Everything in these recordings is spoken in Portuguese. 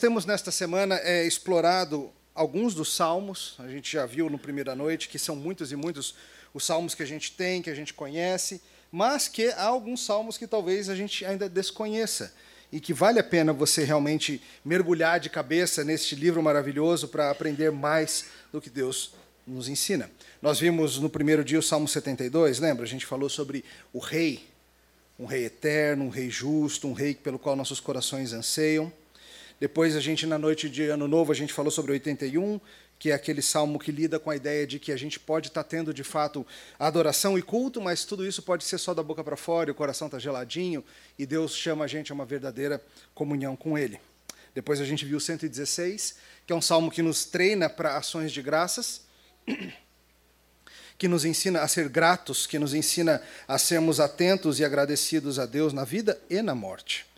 temos nesta semana é, explorado alguns dos salmos, a gente já viu no primeira noite que são muitos e muitos os salmos que a gente tem, que a gente conhece, mas que há alguns salmos que talvez a gente ainda desconheça e que vale a pena você realmente mergulhar de cabeça neste livro maravilhoso para aprender mais do que Deus nos ensina. Nós vimos no primeiro dia o Salmo 72, lembra? A gente falou sobre o rei, um rei eterno, um rei justo, um rei pelo qual nossos corações anseiam. Depois a gente na noite de Ano Novo a gente falou sobre 81, que é aquele salmo que lida com a ideia de que a gente pode estar tendo de fato adoração e culto, mas tudo isso pode ser só da boca para fora, o coração está geladinho, e Deus chama a gente a uma verdadeira comunhão com Ele. Depois a gente viu 116, que é um salmo que nos treina para ações de graças, que nos ensina a ser gratos, que nos ensina a sermos atentos e agradecidos a Deus na vida e na morte.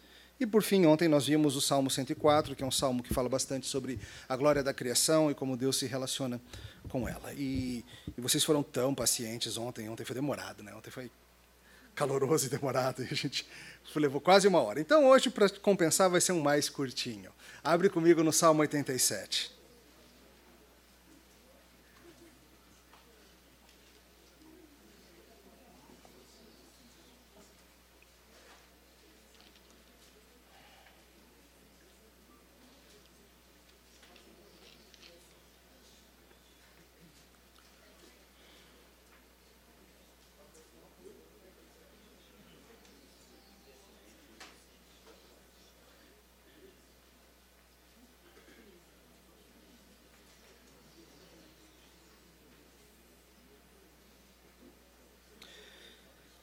E por fim, ontem nós vimos o Salmo 104, que é um salmo que fala bastante sobre a glória da criação e como Deus se relaciona com ela. E, e vocês foram tão pacientes ontem, ontem foi demorado, né? Ontem foi caloroso e demorado, e a gente levou quase uma hora. Então hoje, para compensar, vai ser um mais curtinho. Abre comigo no Salmo 87.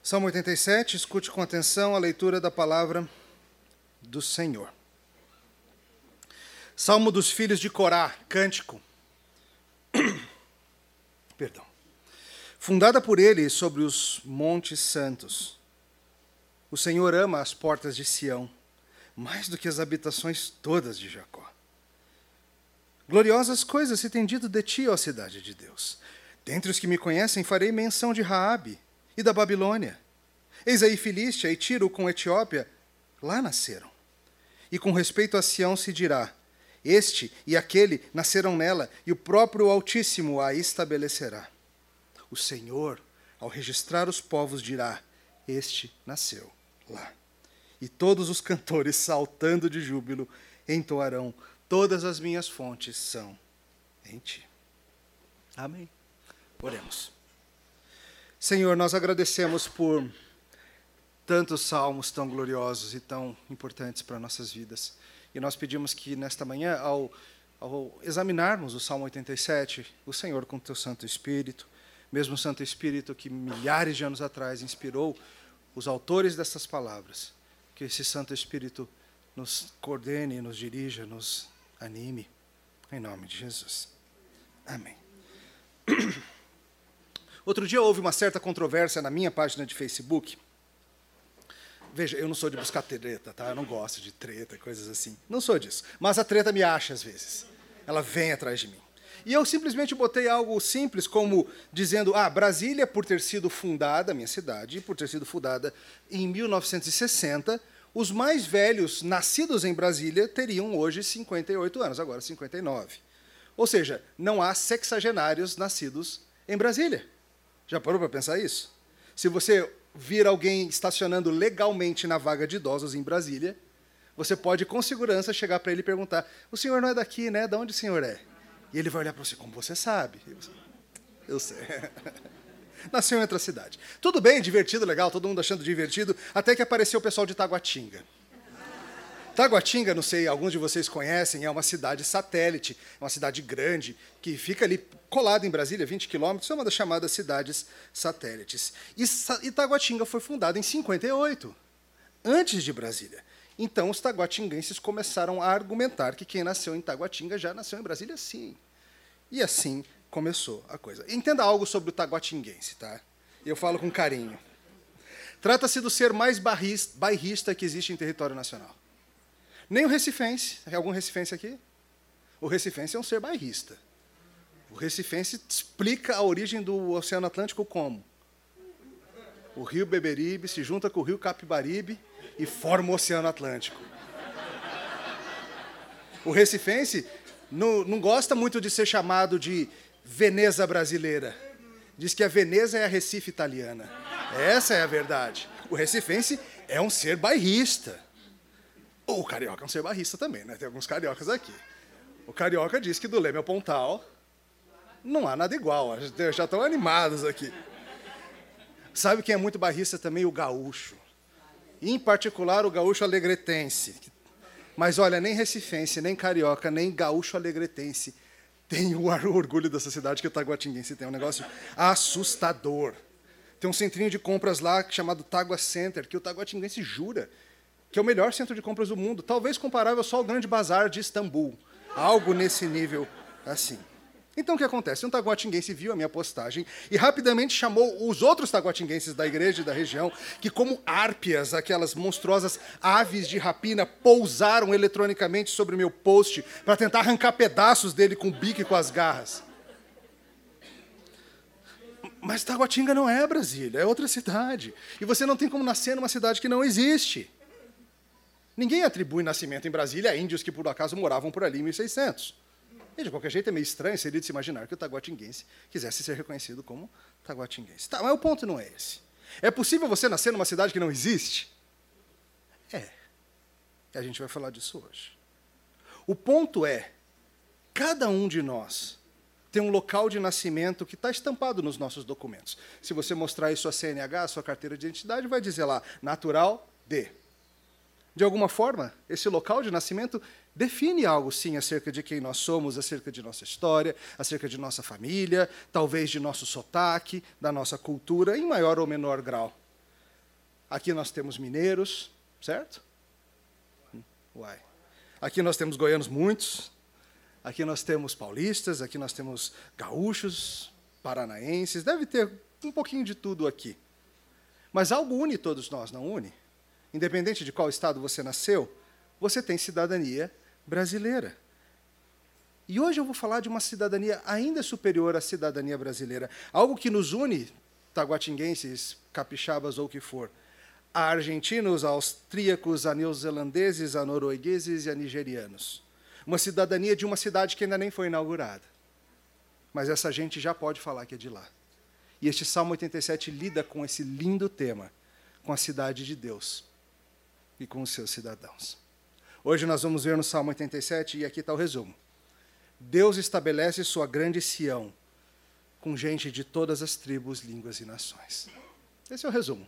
Salmo 87, escute com atenção a leitura da palavra do Senhor. Salmo dos filhos de Corá, cântico. Perdão. Fundada por ele sobre os montes santos. O Senhor ama as portas de Sião, mais do que as habitações todas de Jacó. Gloriosas coisas se tem dito de ti, ó cidade de Deus. Dentre os que me conhecem, farei menção de Raabe e da Babilônia. Eis aí Filístia e Tiro com Etiópia, lá nasceram. E com respeito a Sião se dirá: Este e aquele nasceram nela, e o próprio Altíssimo a estabelecerá. O Senhor, ao registrar os povos, dirá: Este nasceu lá. E todos os cantores, saltando de júbilo, entoarão: Todas as minhas fontes são em ti. Amém. Oremos. Senhor, nós agradecemos por tantos salmos tão gloriosos e tão importantes para nossas vidas. E nós pedimos que nesta manhã, ao, ao examinarmos o Salmo 87, o Senhor, com o teu Santo Espírito, mesmo o Santo Espírito que milhares de anos atrás inspirou os autores dessas palavras, que esse Santo Espírito nos coordene, nos dirija, nos anime. Em nome de Jesus. Amém. Outro dia houve uma certa controvérsia na minha página de Facebook. Veja, eu não sou de buscar treta, tá? Eu não gosto de treta, coisas assim. Não sou disso. Mas a treta me acha às vezes. Ela vem atrás de mim. E eu simplesmente botei algo simples, como dizendo: ah, Brasília, por ter sido fundada, minha cidade, por ter sido fundada em 1960, os mais velhos nascidos em Brasília teriam hoje 58 anos, agora 59. Ou seja, não há sexagenários nascidos em Brasília. Já parou para pensar isso? Se você vir alguém estacionando legalmente na vaga de idosos em Brasília, você pode com segurança chegar para ele e perguntar: "O senhor não é daqui, né? De onde o senhor é?" E ele vai olhar para você: "Como você sabe?" Eu sei. Nasceu em outra cidade. Tudo bem, divertido, legal, todo mundo achando divertido, até que apareceu o pessoal de Taguatinga. Taguatinga, não sei, alguns de vocês conhecem, é uma cidade satélite, uma cidade grande, que fica ali colada em Brasília, 20 quilômetros, é uma das chamadas cidades satélites. E Taguatinga foi fundada em 58, antes de Brasília. Então, os taguatinguenses começaram a argumentar que quem nasceu em Taguatinga já nasceu em Brasília, sim. E assim começou a coisa. Entenda algo sobre o taguatinguense, tá? Eu falo com carinho. Trata-se do ser mais bairrista que existe em território nacional. Nem o recifense. Tem algum recifense aqui? O recifense é um ser bairrista. O recifense explica a origem do Oceano Atlântico como? O rio Beberibe se junta com o rio Capibaribe e forma o Oceano Atlântico. O recifense não, não gosta muito de ser chamado de Veneza brasileira. Diz que a Veneza é a Recife italiana. Essa é a verdade. O recifense é um ser bairrista. O carioca é um ser bairrista também, né? Tem alguns cariocas aqui. O carioca diz que do Leme ao Pontal não há nada igual. Já estão animados aqui. Sabe quem é muito barrista também? O gaúcho. Em particular, o gaúcho alegretense. Mas olha, nem recifense, nem carioca, nem gaúcho alegretense tem o orgulho dessa cidade que o Taguatinguense tem. É um negócio assustador. Tem um centrinho de compras lá chamado Tagua Center, que o Taguatinguense jura que é o melhor centro de compras do mundo, talvez comparável só ao Grande Bazar de Istambul. Algo nesse nível assim. Então o que acontece? Um taguatinguense viu a minha postagem e rapidamente chamou os outros taguatinguenses da igreja e da região, que como árpias, aquelas monstruosas aves de rapina, pousaram eletronicamente sobre o meu post para tentar arrancar pedaços dele com o bico e com as garras. Mas Taguatinga não é Brasília, é outra cidade. E você não tem como nascer numa cidade que não existe. Ninguém atribui nascimento em Brasília a índios que por acaso moravam por ali em 1600. E de qualquer jeito é meio estranho seria de se imaginar que o taguatinguense quisesse ser reconhecido como taguatinguense. Tá, mas o ponto não é esse. É possível você nascer numa cidade que não existe? É. E a gente vai falar disso hoje. O ponto é, cada um de nós tem um local de nascimento que está estampado nos nossos documentos. Se você mostrar aí sua CNH, sua carteira de identidade, vai dizer lá, natural de. De alguma forma, esse local de nascimento define algo, sim, acerca de quem nós somos, acerca de nossa história, acerca de nossa família, talvez de nosso sotaque, da nossa cultura, em maior ou menor grau. Aqui nós temos mineiros, certo? Uai. Aqui nós temos goianos muitos, aqui nós temos paulistas, aqui nós temos gaúchos, paranaenses, deve ter um pouquinho de tudo aqui. Mas algo une todos nós, não une? Independente de qual estado você nasceu, você tem cidadania brasileira. E hoje eu vou falar de uma cidadania ainda superior à cidadania brasileira, algo que nos une, taguatinguenses, capixabas ou o que for, a argentinos, a austríacos, a neozelandeses, a noruegueses e a nigerianos. Uma cidadania de uma cidade que ainda nem foi inaugurada. Mas essa gente já pode falar que é de lá. E este Salmo 87 lida com esse lindo tema, com a cidade de Deus e com os seus cidadãos. Hoje nós vamos ver no Salmo 87, e aqui está o resumo. Deus estabelece sua grande Sião com gente de todas as tribos, línguas e nações. Esse é o resumo.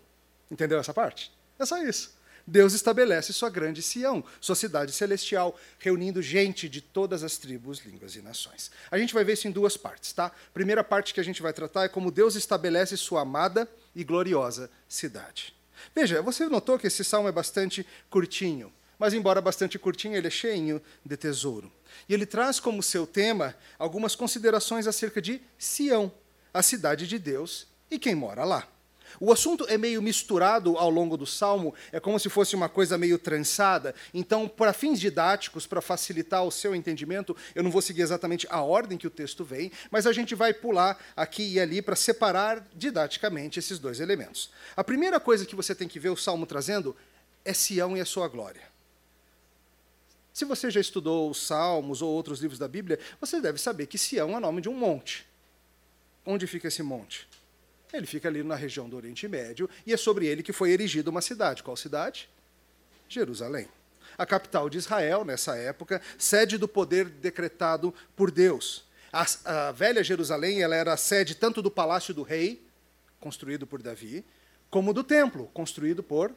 Entendeu essa parte? É só isso. Deus estabelece sua grande Sião, sua cidade celestial, reunindo gente de todas as tribos, línguas e nações. A gente vai ver isso em duas partes, tá? Primeira parte que a gente vai tratar é como Deus estabelece sua amada e gloriosa cidade. Veja, você notou que esse salmo é bastante curtinho mas embora bastante curtinho, ele é cheio de tesouro. E ele traz como seu tema algumas considerações acerca de Sião, a cidade de Deus e quem mora lá. O assunto é meio misturado ao longo do salmo, é como se fosse uma coisa meio trançada. Então, para fins didáticos, para facilitar o seu entendimento, eu não vou seguir exatamente a ordem que o texto vem, mas a gente vai pular aqui e ali para separar didaticamente esses dois elementos. A primeira coisa que você tem que ver o salmo trazendo é Sião e a sua glória. Se você já estudou os Salmos ou outros livros da Bíblia, você deve saber que Sião é nome de um monte. Onde fica esse monte? Ele fica ali na região do Oriente Médio e é sobre ele que foi erigida uma cidade. Qual cidade? Jerusalém. A capital de Israel, nessa época, sede do poder decretado por Deus. A, a velha Jerusalém ela era a sede tanto do palácio do rei, construído por Davi, como do templo, construído por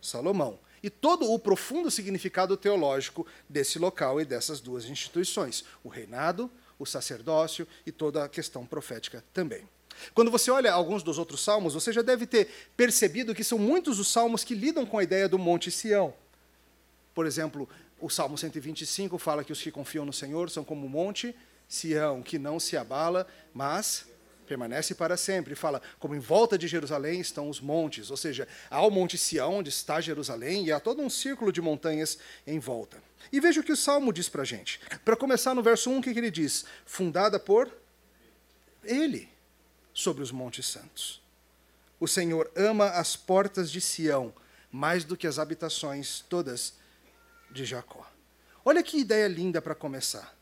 Salomão e todo o profundo significado teológico desse local e dessas duas instituições: o reinado, o sacerdócio e toda a questão profética também. Quando você olha alguns dos outros salmos, você já deve ter percebido que são muitos os salmos que lidam com a ideia do Monte Sião. Por exemplo, o Salmo 125 fala que os que confiam no Senhor são como o monte Sião, que não se abala, mas permanece para sempre. Fala, como em volta de Jerusalém estão os montes, ou seja, há o Monte Sião, onde está Jerusalém, e há todo um círculo de montanhas em volta. E veja o que o Salmo diz para a gente. Para começar, no verso 1, o que ele diz? Fundada por Ele, sobre os montes santos. O Senhor ama as portas de Sião mais do que as habitações todas de Jacó. Olha que ideia linda para começar.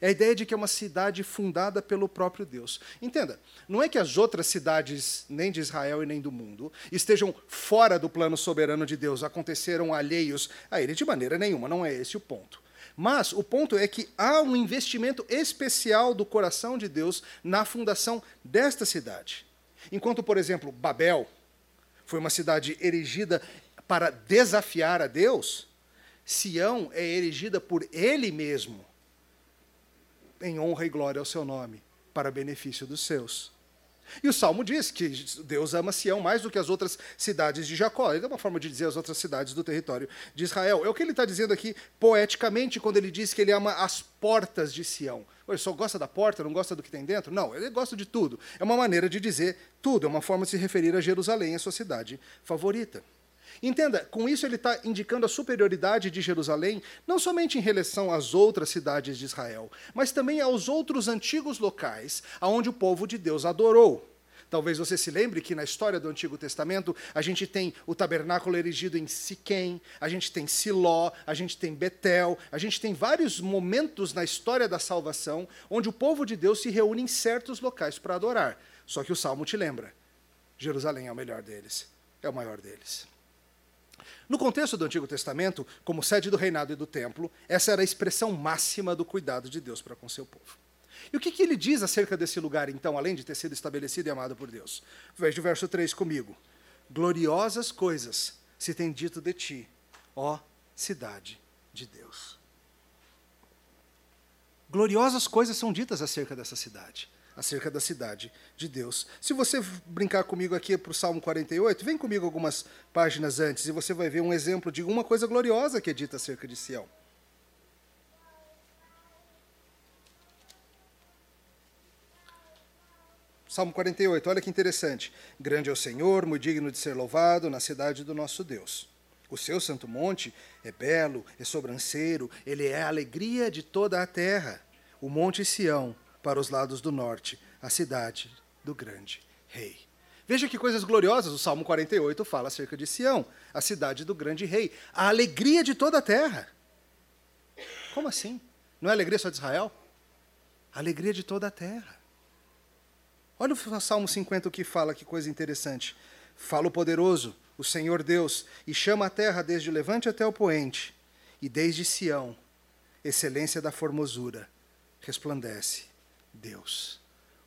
É a ideia de que é uma cidade fundada pelo próprio Deus. Entenda, não é que as outras cidades, nem de Israel e nem do mundo, estejam fora do plano soberano de Deus, aconteceram alheios a ele de maneira nenhuma, não é esse o ponto. Mas o ponto é que há um investimento especial do coração de Deus na fundação desta cidade. Enquanto, por exemplo, Babel foi uma cidade erigida para desafiar a Deus, Sião é erigida por ele mesmo em honra e glória ao seu nome, para benefício dos seus. E o Salmo diz que Deus ama Sião mais do que as outras cidades de Jacó. É uma forma de dizer as outras cidades do território de Israel. É o que ele está dizendo aqui poeticamente quando ele diz que ele ama as portas de Sião. Ele só gosta da porta, não gosta do que tem dentro? Não, ele gosta de tudo. É uma maneira de dizer tudo, é uma forma de se referir a Jerusalém, a sua cidade favorita. Entenda, com isso ele está indicando a superioridade de Jerusalém, não somente em relação às outras cidades de Israel, mas também aos outros antigos locais aonde o povo de Deus adorou. Talvez você se lembre que na história do Antigo Testamento a gente tem o tabernáculo erigido em Siquém, a gente tem Siló, a gente tem Betel, a gente tem vários momentos na história da salvação onde o povo de Deus se reúne em certos locais para adorar. Só que o Salmo te lembra: Jerusalém é o melhor deles, é o maior deles. No contexto do Antigo Testamento, como sede do reinado e do templo, essa era a expressão máxima do cuidado de Deus para com seu povo. E o que, que ele diz acerca desse lugar, então, além de ter sido estabelecido e amado por Deus? Veja o verso 3 comigo. Gloriosas coisas se tem dito de ti, ó cidade de Deus. Gloriosas coisas são ditas acerca dessa cidade acerca da cidade de Deus. Se você brincar comigo aqui para o Salmo 48, vem comigo algumas páginas antes e você vai ver um exemplo de uma coisa gloriosa que é dita acerca de Sião. Salmo 48, olha que interessante. Grande é o Senhor, muito digno de ser louvado na cidade do nosso Deus. O seu santo monte é belo, é sobranceiro, ele é a alegria de toda a terra. O monte Sião para os lados do norte, a cidade do grande rei. Veja que coisas gloriosas o Salmo 48 fala acerca de Sião, a cidade do grande rei, a alegria de toda a terra. Como assim? Não é alegria só de Israel? A alegria de toda a terra. Olha o Salmo 50 o que fala, que coisa interessante. Fala o poderoso, o Senhor Deus, e chama a terra desde o levante até o poente, e desde Sião, excelência da formosura, resplandece Deus.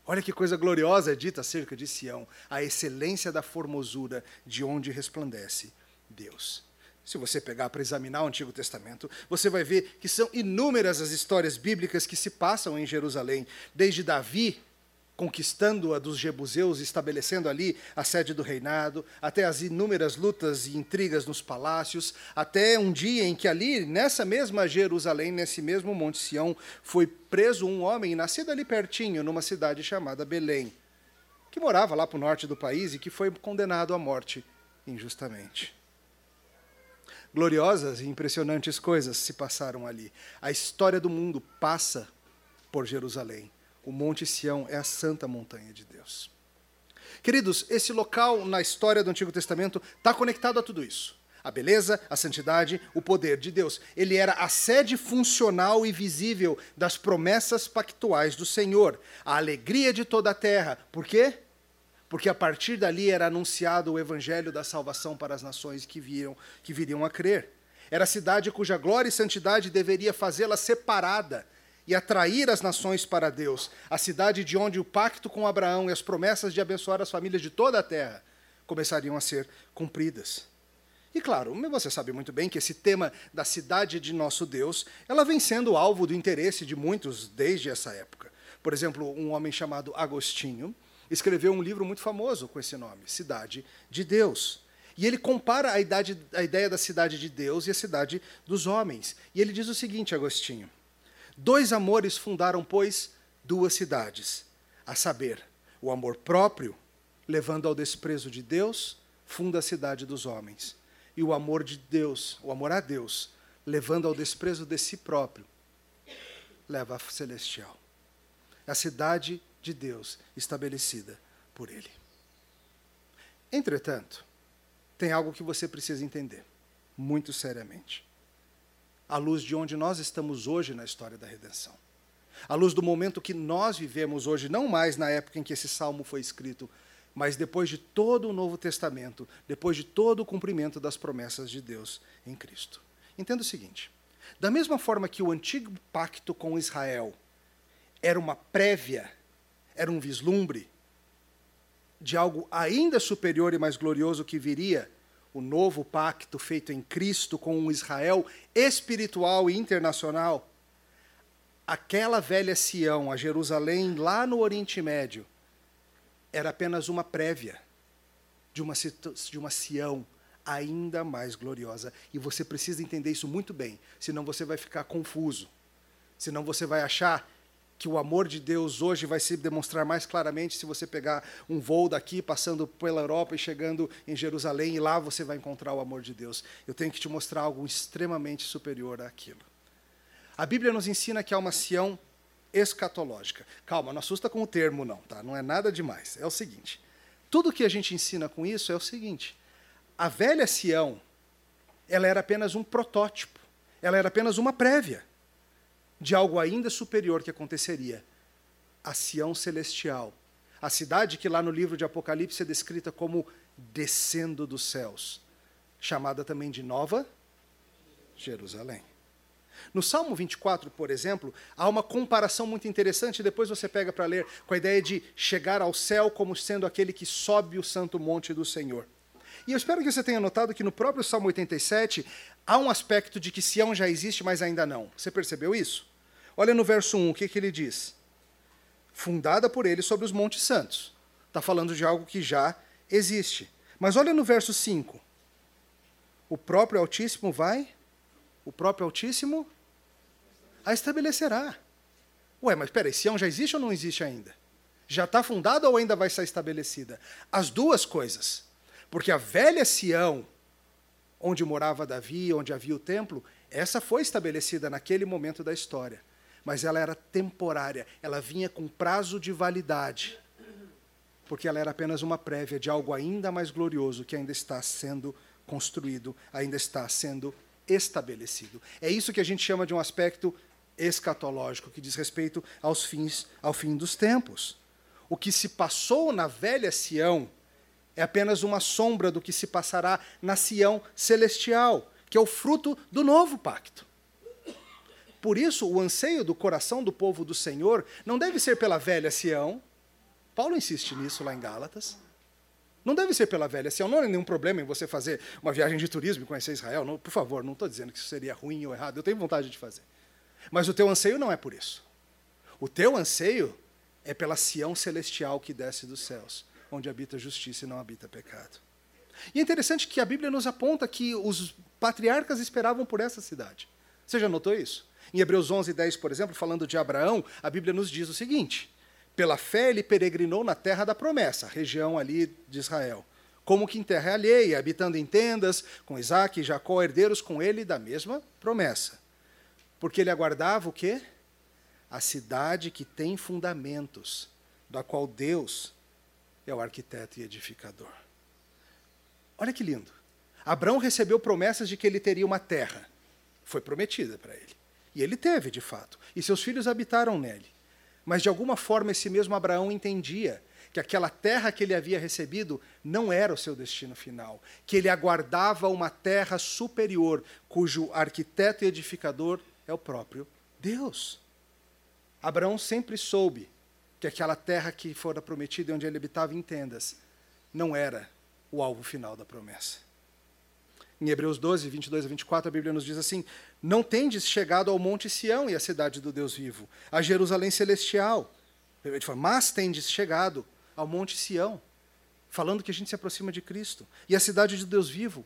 Olha que coisa gloriosa é dita acerca de Sião, a excelência da formosura de onde resplandece Deus. Se você pegar para examinar o Antigo Testamento, você vai ver que são inúmeras as histórias bíblicas que se passam em Jerusalém, desde Davi, conquistando-a dos jebuseus, estabelecendo ali a sede do reinado, até as inúmeras lutas e intrigas nos palácios, até um dia em que ali, nessa mesma Jerusalém, nesse mesmo Monte Sião, foi preso um homem nascido ali pertinho, numa cidade chamada Belém, que morava lá para o norte do país e que foi condenado à morte injustamente. Gloriosas e impressionantes coisas se passaram ali. A história do mundo passa por Jerusalém. O Monte Sião é a santa montanha de Deus. Queridos, esse local na história do Antigo Testamento está conectado a tudo isso. A beleza, a santidade, o poder de Deus. Ele era a sede funcional e visível das promessas pactuais do Senhor, a alegria de toda a terra. Por quê? Porque a partir dali era anunciado o evangelho da salvação para as nações que, viram, que viriam a crer. Era a cidade cuja glória e santidade deveria fazê-la separada e atrair as nações para Deus, a cidade de onde o pacto com Abraão e as promessas de abençoar as famílias de toda a terra começariam a ser cumpridas. E claro, você sabe muito bem que esse tema da cidade de nosso Deus, ela vem sendo alvo do interesse de muitos desde essa época. Por exemplo, um homem chamado Agostinho escreveu um livro muito famoso com esse nome, Cidade de Deus. E ele compara a, idade, a ideia da cidade de Deus e a cidade dos homens. E ele diz o seguinte, Agostinho: Dois amores fundaram, pois, duas cidades, a saber, o amor próprio, levando ao desprezo de Deus, funda a cidade dos homens, e o amor de Deus, o amor a Deus, levando ao desprezo de si próprio, leva a celestial. A cidade de Deus estabelecida por Ele. Entretanto, tem algo que você precisa entender, muito seriamente. À luz de onde nós estamos hoje na história da redenção. À luz do momento que nós vivemos hoje, não mais na época em que esse salmo foi escrito, mas depois de todo o Novo Testamento, depois de todo o cumprimento das promessas de Deus em Cristo. Entenda o seguinte: da mesma forma que o antigo pacto com Israel era uma prévia, era um vislumbre de algo ainda superior e mais glorioso que viria, o novo pacto feito em Cristo com um Israel espiritual e internacional, aquela velha Sião, a Jerusalém lá no Oriente Médio, era apenas uma prévia de uma, de uma Sião ainda mais gloriosa. E você precisa entender isso muito bem, senão você vai ficar confuso. Senão você vai achar que o amor de Deus hoje vai se demonstrar mais claramente se você pegar um voo daqui, passando pela Europa e chegando em Jerusalém, e lá você vai encontrar o amor de Deus. Eu tenho que te mostrar algo extremamente superior àquilo. A Bíblia nos ensina que há uma Sião escatológica. Calma, não assusta com o termo, não, tá? Não é nada demais. É o seguinte: tudo que a gente ensina com isso é o seguinte: a velha Sião, ela era apenas um protótipo, ela era apenas uma prévia de algo ainda superior que aconteceria. A Sião celestial, a cidade que lá no livro de Apocalipse é descrita como descendo dos céus, chamada também de Nova Jerusalém. No Salmo 24, por exemplo, há uma comparação muito interessante, depois você pega para ler, com a ideia de chegar ao céu como sendo aquele que sobe o santo monte do Senhor. E eu espero que você tenha notado que no próprio Salmo 87 há um aspecto de que Sião já existe, mas ainda não. Você percebeu isso? Olha no verso 1, o que, que ele diz? Fundada por ele sobre os montes santos. Está falando de algo que já existe. Mas olha no verso 5. O próprio Altíssimo vai o próprio Altíssimo a estabelecerá. Ué, mas peraí, Sião já existe ou não existe ainda? Já está fundada ou ainda vai ser estabelecida? As duas coisas. Porque a velha Sião, onde morava Davi, onde havia o templo, essa foi estabelecida naquele momento da história. Mas ela era temporária, ela vinha com prazo de validade. Porque ela era apenas uma prévia de algo ainda mais glorioso que ainda está sendo construído, ainda está sendo estabelecido. É isso que a gente chama de um aspecto escatológico, que diz respeito aos fins, ao fim dos tempos. O que se passou na velha Sião é apenas uma sombra do que se passará na Sião celestial, que é o fruto do novo pacto. Por isso, o anseio do coração do povo do Senhor não deve ser pela velha Sião. Paulo insiste nisso lá em Gálatas. Não deve ser pela velha Sião. Não há nenhum problema em você fazer uma viagem de turismo e conhecer Israel. Não, por favor, não estou dizendo que isso seria ruim ou errado. Eu tenho vontade de fazer. Mas o teu anseio não é por isso. O teu anseio é pela Sião celestial que desce dos céus, onde habita justiça e não habita pecado. E é interessante que a Bíblia nos aponta que os patriarcas esperavam por essa cidade. Você já notou isso? Em Hebreus 11, 10, por exemplo, falando de Abraão, a Bíblia nos diz o seguinte: pela fé, ele peregrinou na terra da promessa, região ali de Israel, como que em terra alheia, habitando em tendas, com Isaac e Jacó, herdeiros com ele da mesma promessa. Porque ele aguardava o quê? A cidade que tem fundamentos, da qual Deus é o arquiteto e edificador. Olha que lindo. Abraão recebeu promessas de que ele teria uma terra. Foi prometida para ele. E ele teve, de fato. E seus filhos habitaram nele. Mas de alguma forma esse mesmo Abraão entendia que aquela terra que ele havia recebido não era o seu destino final, que ele aguardava uma terra superior, cujo arquiteto e edificador é o próprio Deus. Abraão sempre soube que aquela terra que fora prometida e onde ele habitava em tendas não era o alvo final da promessa. Em Hebreus 12, 22 a 24, a Bíblia nos diz assim: Não tendes chegado ao Monte Sião e à cidade do Deus vivo, a Jerusalém celestial. Ele fala, mas tendes chegado ao Monte Sião, falando que a gente se aproxima de Cristo, e a cidade de Deus vivo,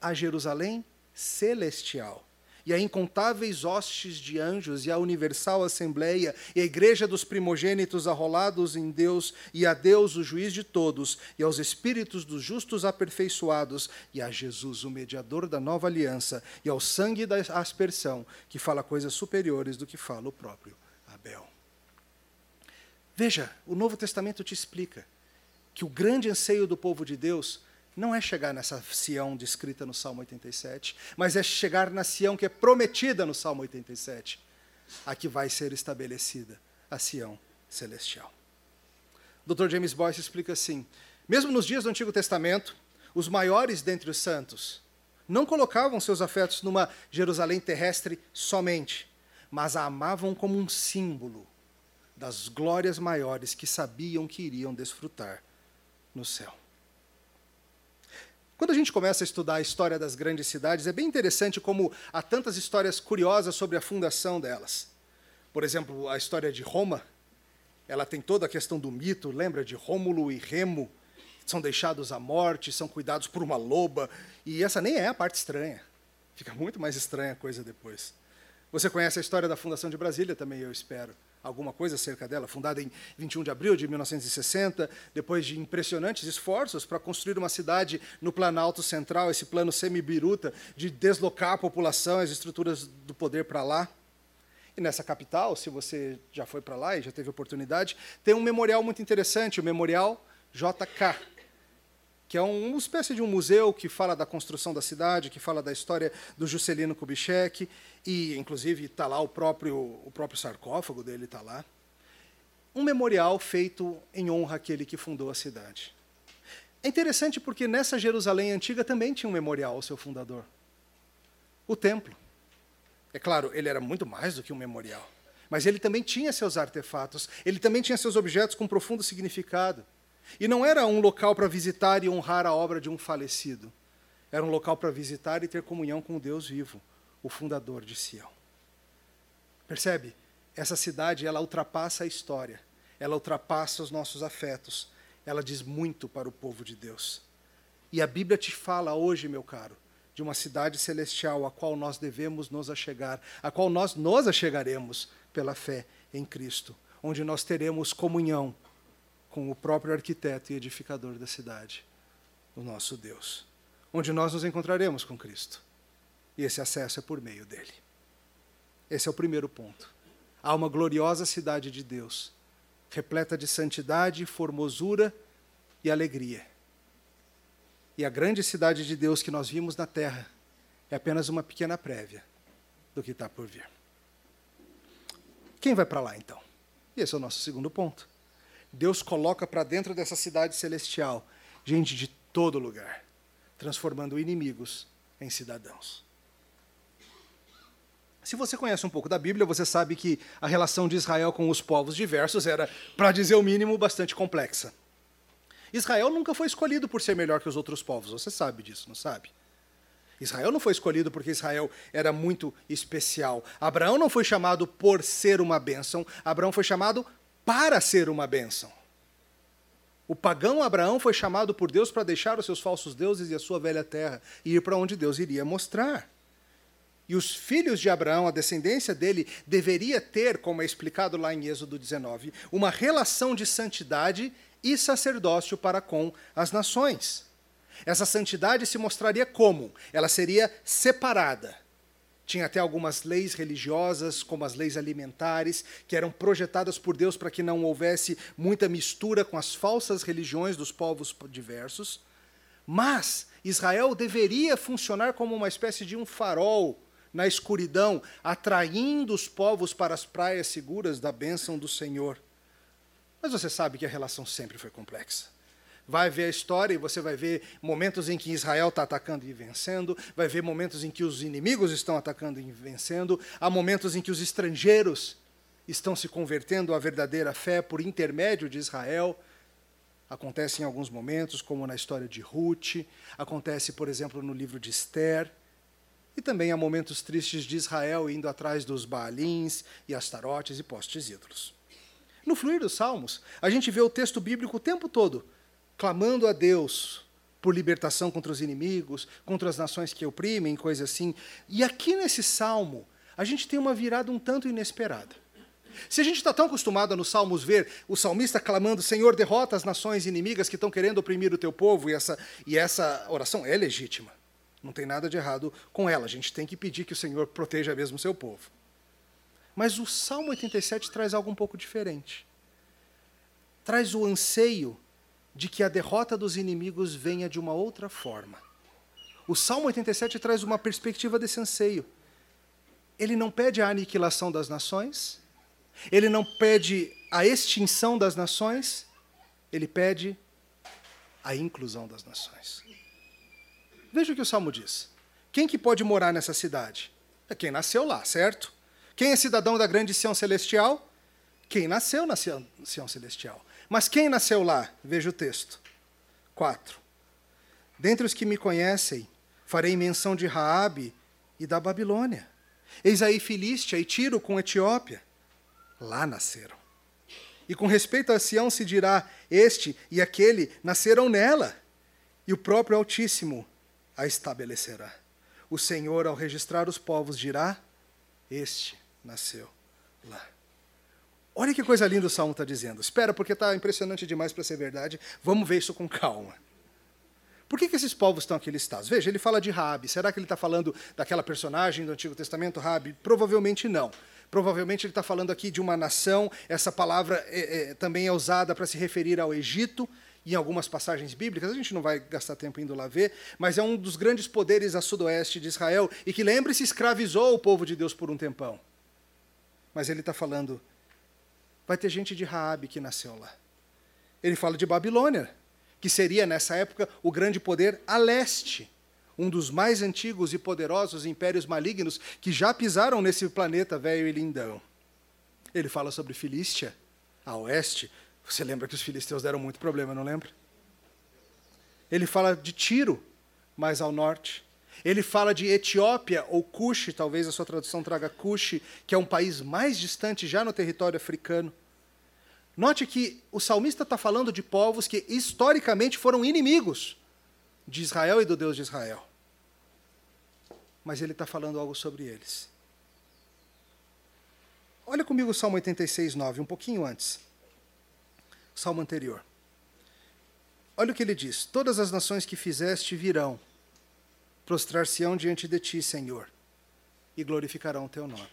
a Jerusalém celestial e a incontáveis hostes de anjos, e a universal assembleia, e a igreja dos primogênitos arrolados em Deus, e a Deus, o juiz de todos, e aos espíritos dos justos aperfeiçoados, e a Jesus, o mediador da nova aliança, e ao sangue da aspersão, que fala coisas superiores do que fala o próprio Abel. Veja, o Novo Testamento te explica que o grande anseio do povo de Deus não é chegar nessa Sião descrita no Salmo 87, mas é chegar na Sião que é prometida no Salmo 87, a que vai ser estabelecida, a Sião celestial. O Dr. James Boyce explica assim: mesmo nos dias do Antigo Testamento, os maiores dentre os santos não colocavam seus afetos numa Jerusalém terrestre somente, mas a amavam como um símbolo das glórias maiores que sabiam que iriam desfrutar no céu. Quando a gente começa a estudar a história das grandes cidades, é bem interessante como há tantas histórias curiosas sobre a fundação delas. Por exemplo, a história de Roma, ela tem toda a questão do mito, lembra de Rômulo e Remo, são deixados à morte, são cuidados por uma loba, e essa nem é a parte estranha. Fica muito mais estranha a coisa depois. Você conhece a história da fundação de Brasília também, eu espero alguma coisa acerca dela, fundada em 21 de abril de 1960, depois de impressionantes esforços para construir uma cidade no Planalto Central, esse plano semi-biruta de deslocar a população, as estruturas do poder para lá. E nessa capital, se você já foi para lá e já teve oportunidade, tem um memorial muito interessante, o Memorial JK, que é uma espécie de um museu que fala da construção da cidade, que fala da história do Juscelino Kubitschek, e inclusive está lá o próprio, o próprio sarcófago dele está lá. Um memorial feito em honra àquele que fundou a cidade. É interessante porque nessa Jerusalém antiga também tinha um memorial ao seu fundador. O templo. É claro, ele era muito mais do que um memorial. Mas ele também tinha seus artefatos, ele também tinha seus objetos com profundo significado. E não era um local para visitar e honrar a obra de um falecido. Era um local para visitar e ter comunhão com o Deus vivo, o fundador de Sião. Percebe? Essa cidade, ela ultrapassa a história. Ela ultrapassa os nossos afetos. Ela diz muito para o povo de Deus. E a Bíblia te fala hoje, meu caro, de uma cidade celestial a qual nós devemos nos achegar, a qual nós nos achegaremos pela fé em Cristo, onde nós teremos comunhão com o próprio arquiteto e edificador da cidade, o nosso Deus, onde nós nos encontraremos com Cristo. E esse acesso é por meio dele. Esse é o primeiro ponto. Há uma gloriosa cidade de Deus, repleta de santidade, formosura e alegria. E a grande cidade de Deus que nós vimos na terra é apenas uma pequena prévia do que está por vir. Quem vai para lá então? E esse é o nosso segundo ponto. Deus coloca para dentro dessa cidade celestial gente de todo lugar, transformando inimigos em cidadãos. Se você conhece um pouco da Bíblia, você sabe que a relação de Israel com os povos diversos era, para dizer o mínimo, bastante complexa. Israel nunca foi escolhido por ser melhor que os outros povos, você sabe disso, não sabe? Israel não foi escolhido porque Israel era muito especial. Abraão não foi chamado por ser uma bênção, Abraão foi chamado para ser uma bênção. O pagão Abraão foi chamado por Deus para deixar os seus falsos deuses e a sua velha terra e ir para onde Deus iria mostrar. E os filhos de Abraão, a descendência dele, deveria ter, como é explicado lá em Êxodo 19, uma relação de santidade e sacerdócio para com as nações. Essa santidade se mostraria como? Ela seria separada tinha até algumas leis religiosas, como as leis alimentares, que eram projetadas por Deus para que não houvesse muita mistura com as falsas religiões dos povos diversos. Mas Israel deveria funcionar como uma espécie de um farol na escuridão, atraindo os povos para as praias seguras da bênção do Senhor. Mas você sabe que a relação sempre foi complexa vai ver a história e você vai ver momentos em que Israel está atacando e vencendo, vai ver momentos em que os inimigos estão atacando e vencendo, há momentos em que os estrangeiros estão se convertendo à verdadeira fé por intermédio de Israel. Acontece em alguns momentos, como na história de Ruth, acontece, por exemplo, no livro de Esther. E também há momentos tristes de Israel indo atrás dos Baalins e Astarotes e postes ídolos. No fluir dos Salmos, a gente vê o texto bíblico o tempo todo clamando a Deus por libertação contra os inimigos, contra as nações que oprimem, coisa assim. E aqui nesse salmo, a gente tem uma virada um tanto inesperada. Se a gente está tão acostumado a nos salmos ver o salmista clamando, Senhor, derrota as nações inimigas que estão querendo oprimir o teu povo, e essa, e essa oração é legítima. Não tem nada de errado com ela. A gente tem que pedir que o Senhor proteja mesmo o seu povo. Mas o Salmo 87 traz algo um pouco diferente. Traz o anseio de que a derrota dos inimigos venha de uma outra forma. O Salmo 87 traz uma perspectiva desse anseio. Ele não pede a aniquilação das nações, ele não pede a extinção das nações, ele pede a inclusão das nações. Veja o que o Salmo diz. Quem que pode morar nessa cidade? É quem nasceu lá, certo? Quem é cidadão da grande Sião Celestial? Quem nasceu na Sião, Celestial. Mas quem nasceu lá? Veja o texto. 4. Dentre os que me conhecem, farei menção de Raabe e da Babilônia. Eis aí Filístia e Tiro com Etiópia. Lá nasceram. E com respeito a Sião se dirá: Este e aquele nasceram nela, e o próprio Altíssimo a estabelecerá. O Senhor, ao registrar os povos, dirá: Este nasceu lá. Olha que coisa linda o Salmo está dizendo. Espera, porque está impressionante demais para ser verdade. Vamos ver isso com calma. Por que, que esses povos estão aqui listados? Veja, ele fala de Rabi. Será que ele está falando daquela personagem do Antigo Testamento, Rabi? Provavelmente não. Provavelmente ele está falando aqui de uma nação. Essa palavra é, é, também é usada para se referir ao Egito em algumas passagens bíblicas, a gente não vai gastar tempo indo lá ver, mas é um dos grandes poderes a sudoeste de Israel e que, lembre-se, escravizou o povo de Deus por um tempão. Mas ele está falando, vai ter gente de Raabe que nasceu lá. Ele fala de Babilônia, que seria, nessa época, o grande poder a leste, um dos mais antigos e poderosos impérios malignos que já pisaram nesse planeta velho e lindão. Ele fala sobre Filístia, a oeste, você lembra que os filisteus deram muito problema, não lembra? Ele fala de Tiro, mais ao norte. Ele fala de Etiópia, ou Cush, talvez a sua tradução traga Cush, que é um país mais distante, já no território africano. Note que o salmista está falando de povos que historicamente foram inimigos de Israel e do Deus de Israel. Mas ele está falando algo sobre eles. Olha comigo o Salmo 86, 9, um pouquinho antes salmo anterior. Olha o que ele diz: Todas as nações que fizeste virão, prostrar-se-ão diante de ti, Senhor, e glorificarão o teu nome.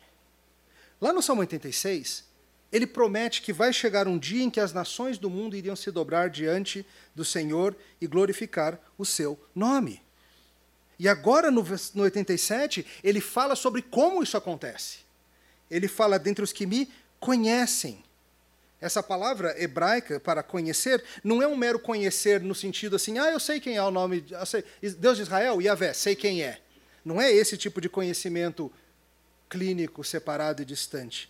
Lá no Salmo 86, ele promete que vai chegar um dia em que as nações do mundo iriam se dobrar diante do Senhor e glorificar o seu nome. E agora, no, no 87, ele fala sobre como isso acontece. Ele fala dentre os que me conhecem. Essa palavra hebraica para conhecer não é um mero conhecer no sentido assim, ah, eu sei quem é o nome, Deus de Israel, Yahvé, sei quem é. Não é esse tipo de conhecimento clínico, separado e distante.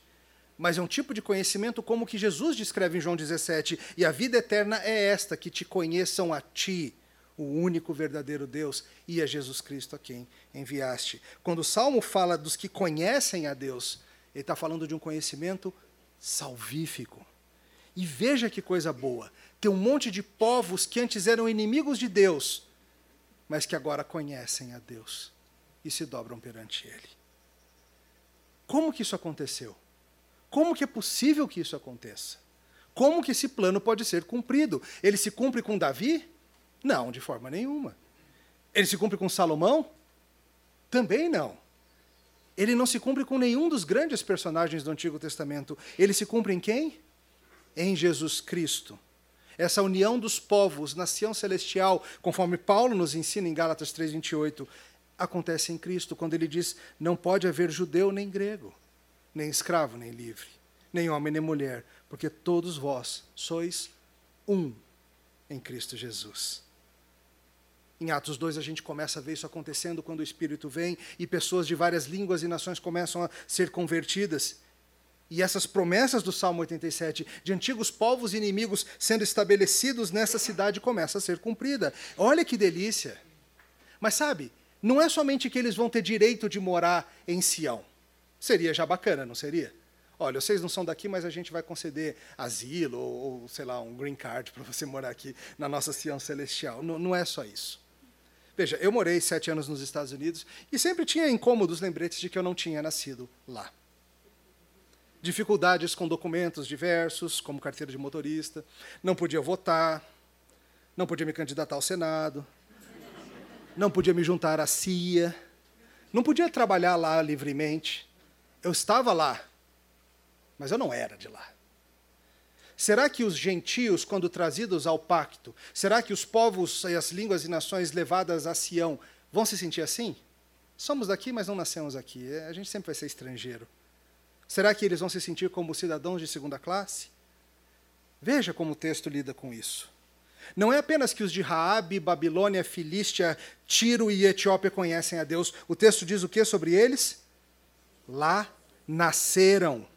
Mas é um tipo de conhecimento como que Jesus descreve em João 17, e a vida eterna é esta, que te conheçam a ti, o único verdadeiro Deus, e a Jesus Cristo a quem enviaste. Quando o Salmo fala dos que conhecem a Deus, ele está falando de um conhecimento salvífico. E veja que coisa boa. Tem um monte de povos que antes eram inimigos de Deus, mas que agora conhecem a Deus e se dobram perante Ele. Como que isso aconteceu? Como que é possível que isso aconteça? Como que esse plano pode ser cumprido? Ele se cumpre com Davi? Não, de forma nenhuma. Ele se cumpre com Salomão? Também não. Ele não se cumpre com nenhum dos grandes personagens do Antigo Testamento. Ele se cumpre em quem? Em Jesus Cristo. Essa união dos povos, nação celestial, conforme Paulo nos ensina em Gálatas 3:28, acontece em Cristo quando ele diz: "Não pode haver judeu nem grego, nem escravo nem livre, nem homem nem mulher, porque todos vós sois um em Cristo Jesus." Em Atos 2 a gente começa a ver isso acontecendo quando o Espírito vem e pessoas de várias línguas e nações começam a ser convertidas. E essas promessas do Salmo 87 de antigos povos inimigos sendo estabelecidos nessa cidade começa a ser cumprida. Olha que delícia. Mas sabe, não é somente que eles vão ter direito de morar em Sião. Seria já bacana, não seria? Olha, vocês não são daqui, mas a gente vai conceder asilo ou, ou sei lá, um green card para você morar aqui na nossa Sião celestial. Não, não é só isso. Veja, eu morei sete anos nos Estados Unidos e sempre tinha incômodos lembretes de que eu não tinha nascido lá dificuldades com documentos diversos, como carteira de motorista, não podia votar, não podia me candidatar ao Senado, não podia me juntar à CIA, não podia trabalhar lá livremente. Eu estava lá, mas eu não era de lá. Será que os gentios, quando trazidos ao pacto, será que os povos e as línguas e nações levadas a Sião vão se sentir assim? Somos daqui, mas não nascemos aqui. A gente sempre vai ser estrangeiro. Será que eles vão se sentir como cidadãos de segunda classe? Veja como o texto lida com isso. Não é apenas que os de Raabe, Babilônia, Filístia, Tiro e Etiópia conhecem a Deus. O texto diz o que sobre eles? Lá nasceram.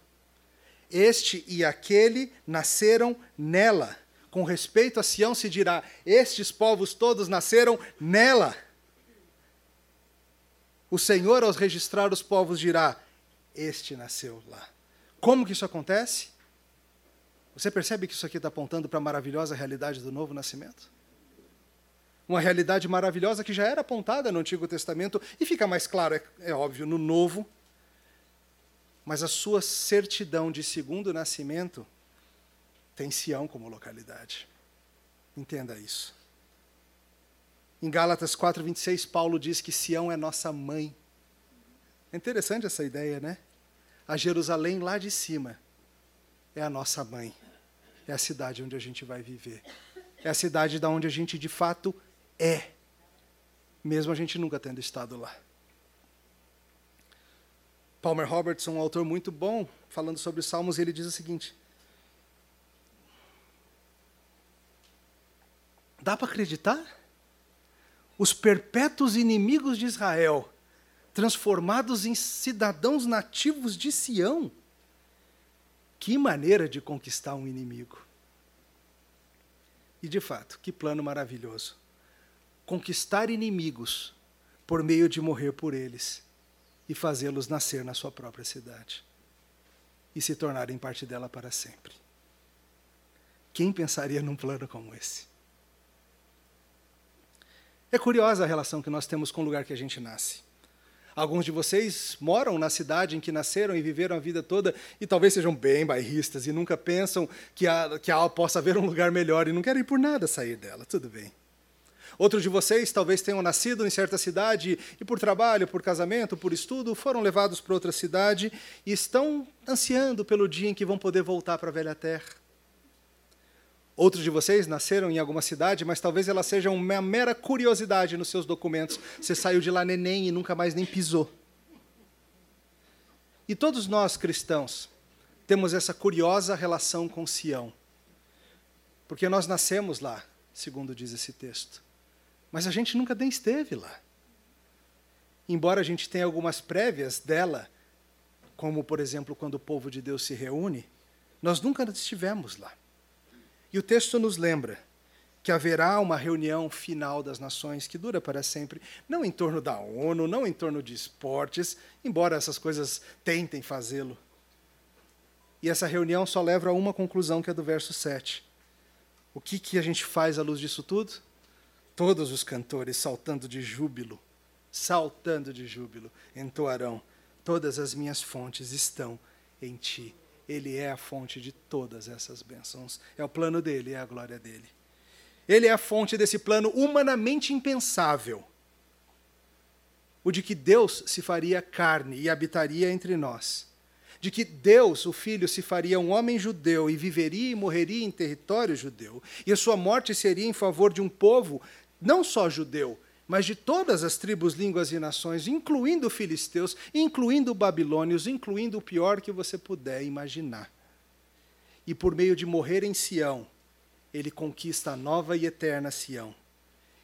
Este e aquele nasceram nela. Com respeito a Sião se dirá: estes povos todos nasceram nela. O Senhor, aos registrar os povos, dirá: Este nasceu lá. Como que isso acontece? Você percebe que isso aqui está apontando para a maravilhosa realidade do novo nascimento? Uma realidade maravilhosa que já era apontada no Antigo Testamento e fica mais claro, é, é óbvio, no Novo. Mas a sua certidão de segundo nascimento tem Sião como localidade. Entenda isso. Em Gálatas 4:26, Paulo diz que Sião é nossa mãe. É interessante essa ideia, né? A Jerusalém lá de cima é a nossa mãe. É a cidade onde a gente vai viver. É a cidade da onde a gente de fato é, mesmo a gente nunca tendo estado lá. Palmer Robertson, um autor muito bom, falando sobre os Salmos, ele diz o seguinte: Dá para acreditar? Os perpétuos inimigos de Israel, transformados em cidadãos nativos de Sião, que maneira de conquistar um inimigo. E de fato, que plano maravilhoso. Conquistar inimigos por meio de morrer por eles e fazê-los nascer na sua própria cidade e se tornarem parte dela para sempre. Quem pensaria num plano como esse? É curiosa a relação que nós temos com o lugar que a gente nasce. Alguns de vocês moram na cidade em que nasceram e viveram a vida toda e talvez sejam bem bairristas e nunca pensam que, que possa haver um lugar melhor e não querem por nada sair dela. Tudo bem. Outros de vocês talvez tenham nascido em certa cidade e, por trabalho, por casamento, por estudo, foram levados para outra cidade e estão ansiando pelo dia em que vão poder voltar para a velha terra. Outros de vocês nasceram em alguma cidade, mas talvez ela seja uma mera curiosidade nos seus documentos. Você saiu de lá neném e nunca mais nem pisou. E todos nós cristãos temos essa curiosa relação com Sião. Porque nós nascemos lá, segundo diz esse texto. Mas a gente nunca nem esteve lá. Embora a gente tenha algumas prévias dela, como por exemplo quando o povo de Deus se reúne, nós nunca estivemos lá. E o texto nos lembra que haverá uma reunião final das nações que dura para sempre, não em torno da ONU, não em torno de esportes, embora essas coisas tentem fazê-lo. E essa reunião só leva a uma conclusão, que é do verso 7. O que, que a gente faz à luz disso tudo? Todos os cantores saltando de júbilo, saltando de júbilo, entoarão: Todas as minhas fontes estão em ti. Ele é a fonte de todas essas bênçãos. É o plano dele, é a glória dele. Ele é a fonte desse plano humanamente impensável. O de que Deus se faria carne e habitaria entre nós. De que Deus, o Filho, se faria um homem judeu e viveria e morreria em território judeu. E a sua morte seria em favor de um povo, não só judeu, mas de todas as tribos, línguas e nações, incluindo filisteus, incluindo babilônios, incluindo o pior que você puder imaginar. E por meio de morrer em Sião, ele conquista a nova e eterna Sião.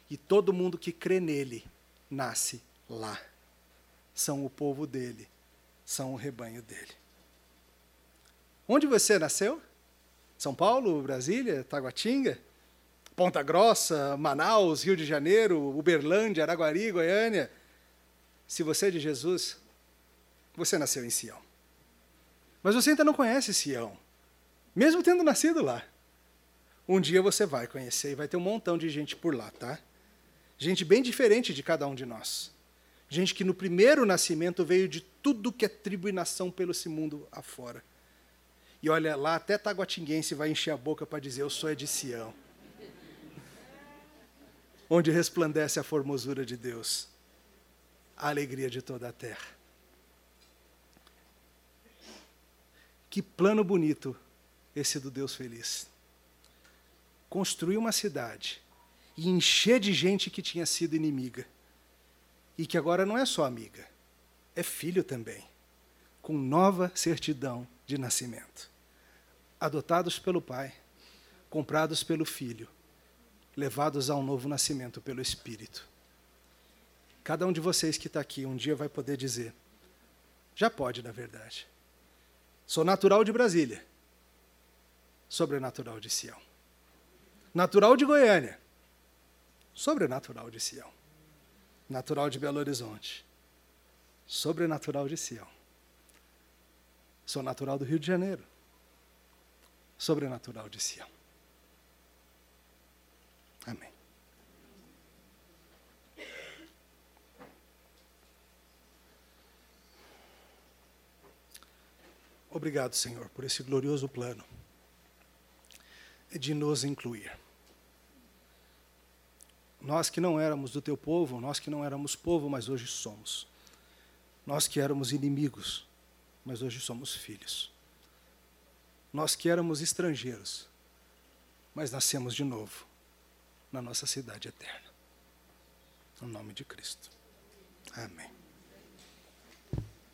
E todo mundo que crê nele nasce lá. São o povo dele, são o rebanho dele. Onde você nasceu? São Paulo, Brasília, Taguatinga? Ponta Grossa, Manaus, Rio de Janeiro, Uberlândia, Araguari, Goiânia. Se você é de Jesus, você nasceu em Sião. Mas você ainda não conhece Sião, mesmo tendo nascido lá. Um dia você vai conhecer e vai ter um montão de gente por lá, tá? Gente bem diferente de cada um de nós. Gente que no primeiro nascimento veio de tudo que é tribo e nação pelo esse mundo afora. E olha lá, até Taguatinguense vai encher a boca para dizer: Eu sou é de Sião onde resplandece a formosura de Deus, a alegria de toda a terra. Que plano bonito esse do Deus feliz. Construir uma cidade e encher de gente que tinha sido inimiga e que agora não é só amiga, é filho também, com nova certidão de nascimento. Adotados pelo Pai, comprados pelo Filho, levados a um novo nascimento pelo Espírito. Cada um de vocês que está aqui um dia vai poder dizer, já pode, na verdade. Sou natural de Brasília, sobrenatural de Sião. Natural de Goiânia, sobrenatural de Sião. Natural de Belo Horizonte, sobrenatural de Sião. Sou natural do Rio de Janeiro, sobrenatural de Sião. Amém. Obrigado, Senhor, por esse glorioso plano de nos incluir. Nós que não éramos do teu povo, nós que não éramos povo, mas hoje somos. Nós que éramos inimigos, mas hoje somos filhos. Nós que éramos estrangeiros, mas nascemos de novo na nossa cidade eterna. No nome de Cristo. Amém.